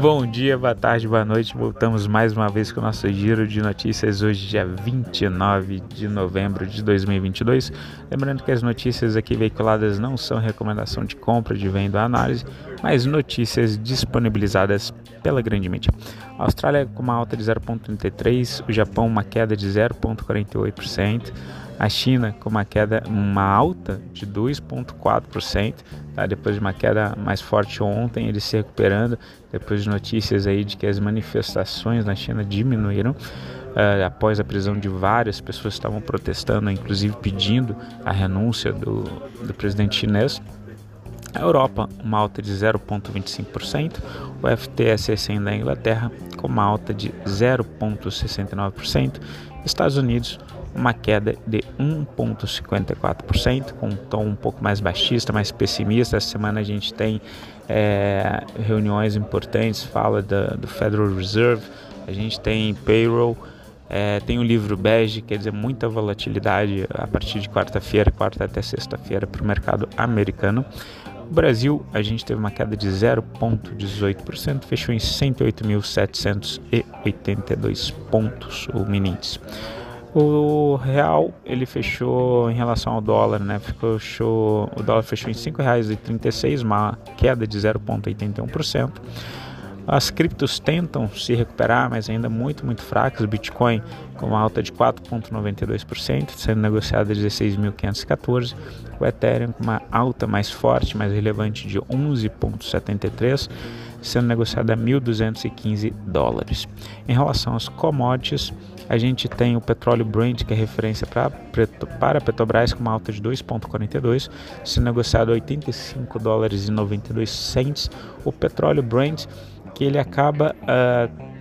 Bom dia, boa tarde, boa noite. Voltamos mais uma vez com o nosso giro de notícias hoje, dia 29 de novembro de 2022. Lembrando que as notícias aqui veiculadas não são recomendação de compra, de venda ou análise, mas notícias disponibilizadas pela grande mídia. A Austrália com uma alta de 0,33, o Japão uma queda de 0,48%. A China com uma queda, uma alta de 2,4%, tá? depois de uma queda mais forte ontem, ele se recuperando, depois de notícias aí de que as manifestações na China diminuíram. Uh, após a prisão de várias pessoas que estavam protestando, inclusive pedindo a renúncia do, do presidente chinês. A Europa, uma alta de 0,25%, o FTSE da Inglaterra, com uma alta de 0,69%, Estados Unidos, uma queda de 1,54%, com um tom um pouco mais baixista, mais pessimista. Essa semana a gente tem é, reuniões importantes, fala da, do Federal Reserve, a gente tem payroll, é, tem o livro bege, quer dizer, muita volatilidade a partir de quarta-feira, quarta até sexta-feira para o mercado americano. O Brasil, a gente teve uma queda de 0,18%, fechou em 108.782 pontos, o mini índice. O real ele fechou em relação ao dólar, né? Fechou, o dólar fechou em R$ 5,36, uma queda de 0,81%. As criptos tentam se recuperar, mas ainda muito, muito fracas. O Bitcoin com uma alta de 4,92%, sendo negociado a 16.514. O Ethereum com uma alta mais forte, mais relevante de 11,73%, sendo negociado a 1.215 dólares. Em relação às commodities, a gente tem o petróleo Brent, que é referência para, para a Petrobras, com uma alta de 2,42, sendo negociado a 85 dólares e 92 cents. O petróleo Brent, que ele acaba uh,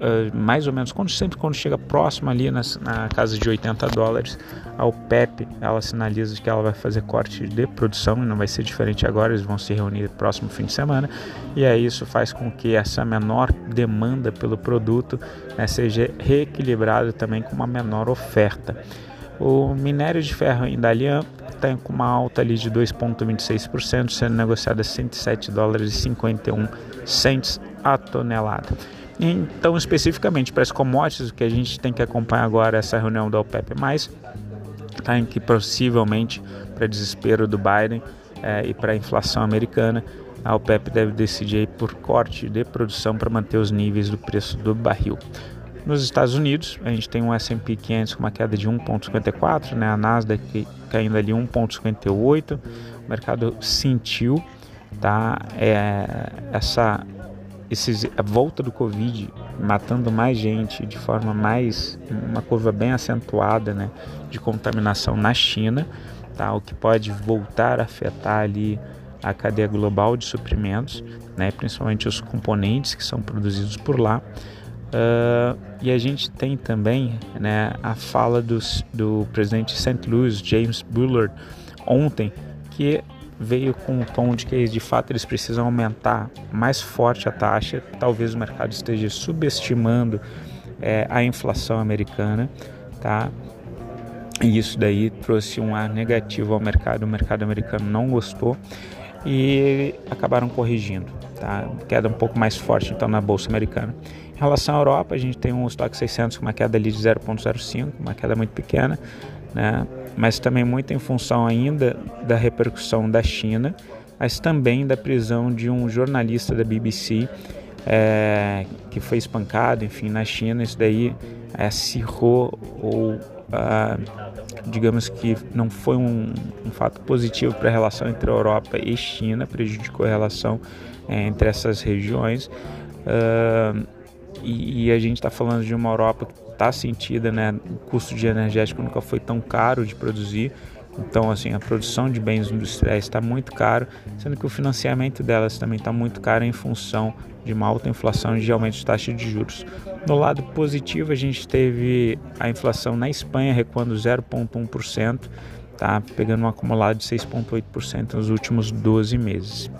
uh, mais ou menos, quando, sempre quando chega próximo ali na, na casa de 80 dólares, a OPEP ela sinaliza que ela vai fazer corte de produção e não vai ser diferente agora, eles vão se reunir próximo fim de semana e aí isso faz com que essa menor demanda pelo produto né, seja reequilibrada também com uma menor oferta. O minério de ferro em Dalian está com uma alta ali de 2,26%, sendo negociado a 107 dólares e 51 cents a tonelada. Então, especificamente para as commodities, o que a gente tem que acompanhar agora essa reunião da OPEP+, tá, em que possivelmente, para desespero do Biden é, e para a inflação americana, a OPEP deve decidir por corte de produção para manter os níveis do preço do barril. Nos Estados Unidos, a gente tem um S&P 500 com uma queda de 1,54, né? a Nasdaq caindo ali 1,58, o mercado sentiu tá? É, essa esses, a volta do Covid matando mais gente de forma mais uma curva bem acentuada né, de contaminação na China, tá, o que pode voltar a afetar ali a cadeia global de suprimentos, né, principalmente os componentes que são produzidos por lá. Uh, e a gente tem também né, a fala dos, do presidente de St. Louis, James Bullard, ontem, que veio com o tom de que de fato eles precisam aumentar mais forte a taxa. Talvez o mercado esteja subestimando é, a inflação americana, tá? E isso daí trouxe um ar negativo ao mercado. O mercado americano não gostou e acabaram corrigindo, tá? Queda um pouco mais forte então na bolsa americana. Em relação à Europa, a gente tem um estoque 600 com uma queda ali de 0,05, uma queda muito pequena né? mas também muito em função ainda da repercussão da China, mas também da prisão de um jornalista da BBC é, que foi espancado, enfim, na China. Isso daí é, acirrou ou, ah, digamos que não foi um, um fato positivo para a relação entre a Europa e China, prejudicou a relação é, entre essas regiões. Uh, e, e, a gente está falando de uma Europa que está sentida, né? O custo de energético nunca foi tão caro de produzir. Então, assim, a produção de bens industriais está muito caro, sendo que o financiamento delas também está muito caro em função de uma alta inflação e de aumento de taxa de juros. No lado positivo, a gente teve a inflação na Espanha recuando 0,1%, tá? pegando um acumulado de 6,8% nos últimos 12 meses.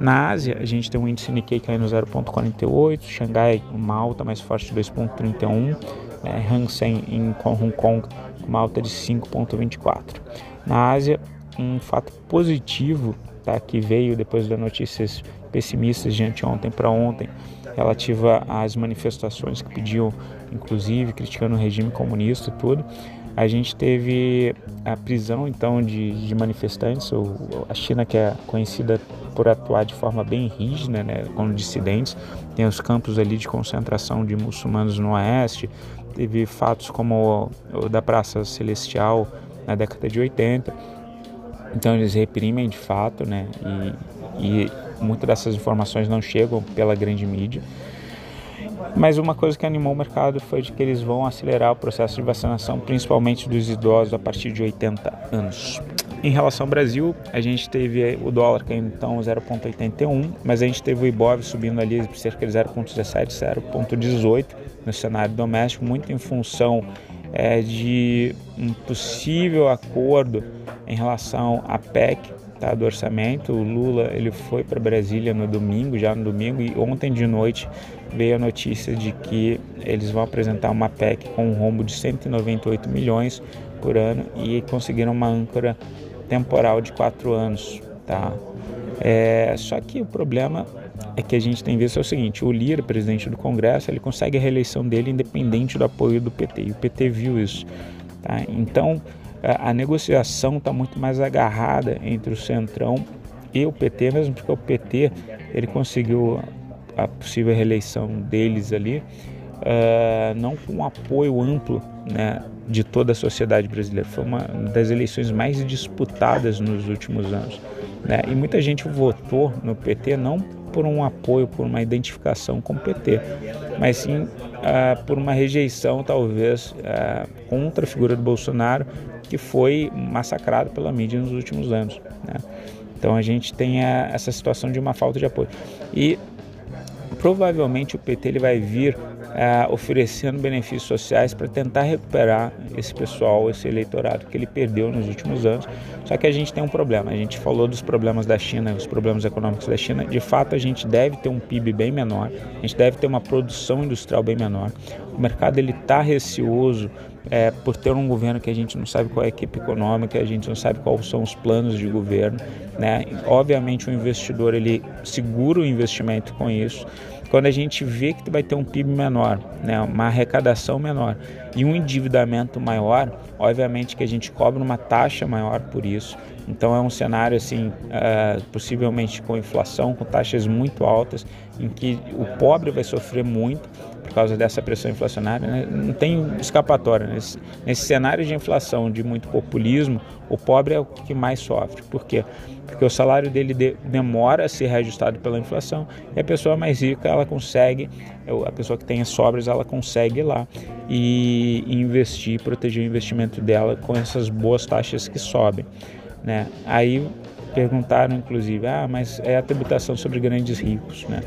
Na Ásia, a gente tem um índice Nikkei caindo 0,48, Xangai uma alta mais forte de 2,31, né, Hang Seng em Hong Kong uma alta de 5,24. Na Ásia, um fato positivo tá, que veio depois das notícias pessimistas de anteontem para ontem relativa às manifestações que pediam, inclusive, criticando o regime comunista e tudo. A gente teve a prisão então de, de manifestantes, a China que é conhecida por atuar de forma bem rígida, né, com dissidentes, tem os campos ali de concentração de muçulmanos no oeste, teve fatos como o da Praça Celestial na década de 80, então eles reprimem de fato, né, e, e muitas dessas informações não chegam pela grande mídia. Mas uma coisa que animou o mercado foi de que eles vão acelerar o processo de vacinação, principalmente dos idosos a partir de 80 anos. Em relação ao Brasil, a gente teve o dólar caindo então 0,81, mas a gente teve o Ibov subindo ali cerca de 0,17, 0,18 no cenário doméstico, muito em função é, de um possível acordo em relação à PEC do orçamento. O Lula ele foi para Brasília no domingo, já no domingo, e ontem de noite veio a notícia de que eles vão apresentar uma PEC com um rombo de 198 milhões por ano e conseguiram uma âncora temporal de quatro anos. Tá? É, só que o problema é que a gente tem visto é o seguinte: o Lira, presidente do Congresso, ele consegue a reeleição dele independente do apoio do PT. E o PT viu isso. Tá? Então a negociação está muito mais agarrada entre o Centrão e o PT, mesmo porque o PT ele conseguiu a possível reeleição deles ali, uh, não com um apoio amplo né, de toda a sociedade brasileira. Foi uma das eleições mais disputadas nos últimos anos. Né? E muita gente votou no PT não por um apoio, por uma identificação com o PT, mas sim uh, por uma rejeição, talvez, uh, contra a figura do Bolsonaro que foi massacrado pela mídia nos últimos anos. Né? Então a gente tem a, essa situação de uma falta de apoio. E provavelmente o PT ele vai vir é, oferecendo benefícios sociais para tentar recuperar esse pessoal, esse eleitorado que ele perdeu nos últimos anos. Só que a gente tem um problema. A gente falou dos problemas da China, os problemas econômicos da China. De fato, a gente deve ter um PIB bem menor. A gente deve ter uma produção industrial bem menor. O mercado ele está receoso é, por ter um governo que a gente não sabe qual é a equipe econômica, a gente não sabe quais são os planos de governo, né? Obviamente o investidor ele segura o investimento com isso. Quando a gente vê que vai ter um PIB menor, né, uma arrecadação menor e um endividamento maior, obviamente que a gente cobra uma taxa maior por isso. Então é um cenário assim, uh, possivelmente com inflação, com taxas muito altas, em que o pobre vai sofrer muito causa dessa pressão inflacionária, né? não tem escapatória. Nesse, nesse cenário de inflação, de muito populismo, o pobre é o que mais sofre. Por quê? Porque o salário dele de, demora a ser reajustado pela inflação e a pessoa mais rica, ela consegue, a pessoa que tem sobras, ela consegue ir lá e, e investir, proteger o investimento dela com essas boas taxas que sobem. Né? Aí perguntaram, inclusive, ah, mas é a tributação sobre grandes ricos, né?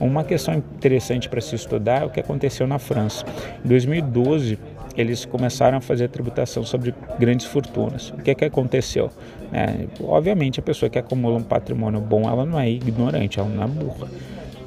Uma questão interessante para se estudar é o que aconteceu na França. Em 2012, eles começaram a fazer a tributação sobre grandes fortunas. O que, é que aconteceu? É, obviamente, a pessoa que acumula um patrimônio bom, ela não é ignorante, ela não é burra.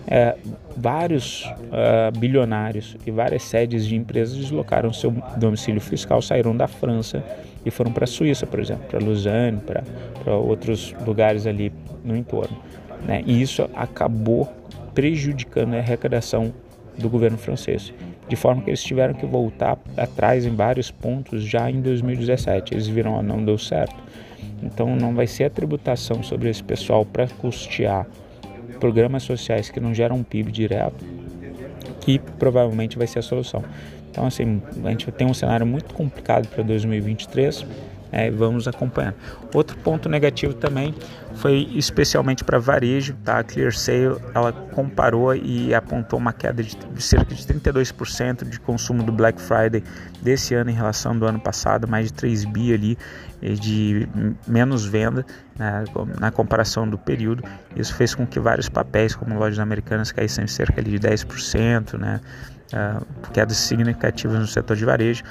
É, vários uh, bilionários e várias sedes de empresas deslocaram seu domicílio fiscal, saíram da França e foram para a Suíça, por exemplo, para Lausanne, para outros lugares ali no entorno. Né? E isso acabou prejudicando a arrecadação do governo francês, de forma que eles tiveram que voltar atrás em vários pontos já em 2017. Eles viram, ah, não deu certo. Então não vai ser a tributação sobre esse pessoal para custear programas sociais que não geram um PIB direto que provavelmente vai ser a solução. Então assim, a gente tem um cenário muito complicado para 2023 é, vamos acompanhar. Outro ponto negativo também foi especialmente para varejo, tá? A ClearSale ela comparou e apontou uma queda de cerca de 32% de consumo do Black Friday desse ano em relação do ano passado, mais de 3 bi ali de menos venda né, na comparação do período. Isso fez com que vários papéis, como lojas americanas, caíssem cerca de 10%, né? Uh, quedas significativas no setor de varejo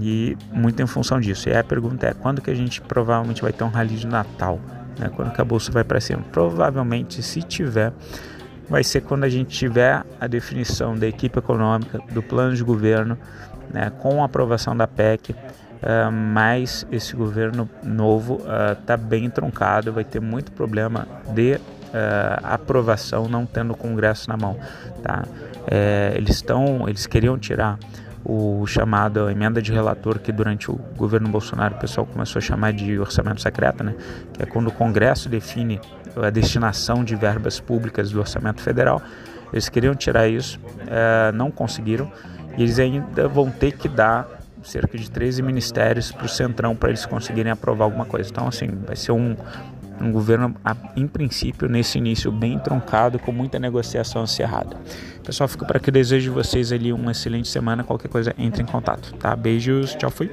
e muito em função disso. E a pergunta é quando que a gente provavelmente vai ter um rally de Natal? Né? Quando que a bolsa vai para cima? Provavelmente, se tiver, vai ser quando a gente tiver a definição da equipe econômica, do plano de governo, né, com a aprovação da PEC. Uh, mas esse governo novo está uh, bem truncado, vai ter muito problema de aprovação, não tendo o Congresso na mão. Tá? É, eles estão, eles queriam tirar o chamado emenda de relator que durante o governo Bolsonaro o pessoal começou a chamar de orçamento secreto, né? Que é quando o Congresso define a destinação de verbas públicas do orçamento federal. Eles queriam tirar isso, é, não conseguiram e eles ainda vão ter que dar cerca de 13 ministérios para o Centrão para eles conseguirem aprovar alguma coisa. Então, assim, vai ser um, um governo, em princípio, nesse início bem truncado, com muita negociação encerrada. Pessoal, fico para que desejo vocês ali uma excelente semana. Qualquer coisa, entre em contato, tá? Beijos, tchau, fui.